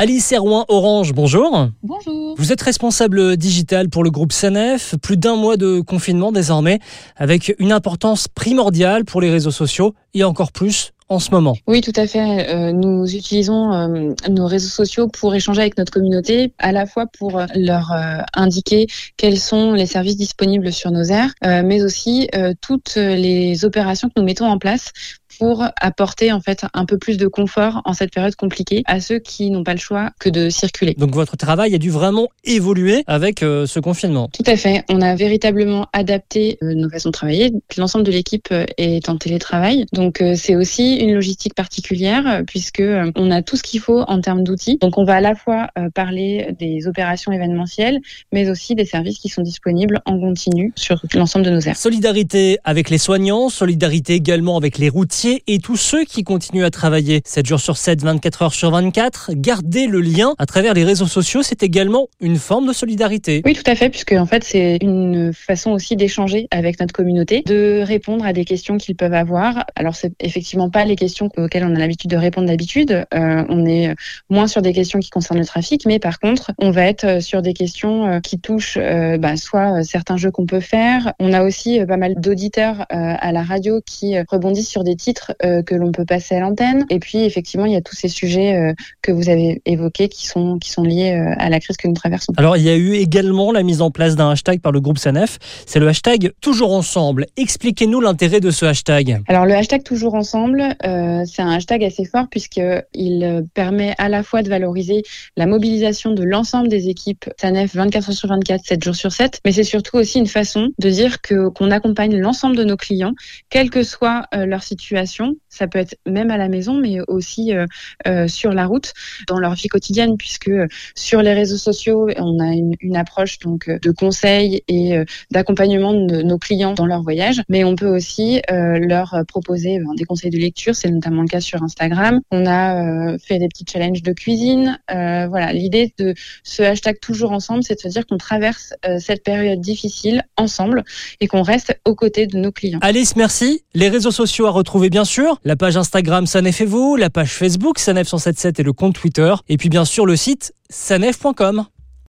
Alice Errouin Orange, bonjour. Bonjour. Vous êtes responsable digital pour le groupe Sanef. Plus d'un mois de confinement désormais, avec une importance primordiale pour les réseaux sociaux et encore plus en ce moment. Oui, tout à fait. Euh, nous utilisons euh, nos réseaux sociaux pour échanger avec notre communauté, à la fois pour leur euh, indiquer quels sont les services disponibles sur nos aires, mais aussi toutes les opérations que nous mettons en place pour apporter en fait un peu plus de confort en cette période compliquée à ceux qui n'ont pas le choix que de circuler. Donc votre travail a dû vraiment évoluer avec euh, ce confinement. Tout à fait. On a véritablement adapté euh, nos façons de travailler. L'ensemble de l'équipe euh, est en télétravail. Donc c'est aussi une logistique particulière puisque on a tout ce qu'il faut en termes d'outils. Donc on va à la fois parler des opérations événementielles mais aussi des services qui sont disponibles en continu sur l'ensemble de nos aires. Solidarité avec les soignants, solidarité également avec les routiers et tous ceux qui continuent à travailler 7 jours sur 7, 24 heures sur 24. Garder le lien à travers les réseaux sociaux, c'est également une forme de solidarité. Oui, tout à fait, puisque en fait, c'est une façon aussi d'échanger avec notre communauté, de répondre à des questions qu'ils peuvent avoir. Alors, c'est effectivement pas les questions auxquelles on a l'habitude de répondre d'habitude. Euh, on est moins sur des questions qui concernent le trafic, mais par contre, on va être sur des questions euh, qui touchent euh, bah, soit certains jeux qu'on peut faire. On a aussi pas mal d'auditeurs à la radio qui rebondissent sur des titres euh, que l'on peut passer à l'antenne. Et puis effectivement, il y a tous ces sujets euh, que vous avez évoqués qui sont qui sont liés euh, à la crise que nous traversons. Alors il y a eu également la mise en place d'un hashtag par le groupe Sanef. C'est le hashtag Toujours Ensemble. Expliquez-nous l'intérêt de ce hashtag. Alors le hashtag Toujours Ensemble, c'est un hashtag assez fort puisqu'il permet à la fois de valoriser la mobilisation de l'ensemble des équipes Sanef 24 heures sur 24, 7 jours sur 7, mais c'est surtout aussi une façon de dire que qu'on accompagne l'ensemble de nos clients, quelle que soit leur situation ça peut être même à la maison, mais aussi euh, euh, sur la route, dans leur vie quotidienne, puisque euh, sur les réseaux sociaux, on a une, approche donc de conseils et d'accompagnement de nos clients dans leur voyage, mais on peut aussi leur proposer ben, des conseils de lecture. C'est notamment le cas sur Instagram. On a fait des petits challenges de cuisine. voilà, l'idée de ce hashtag toujours ensemble, c'est de se dire qu'on traverse cette période difficile ensemble et qu'on reste aux côtés de nos clients. Alice, merci. Les réseaux sociaux à retrouver bien bien sûr la page Instagram Sanef et vous, la page Facebook Sanef 177 et le compte Twitter, et puis bien sûr le site sanef.com.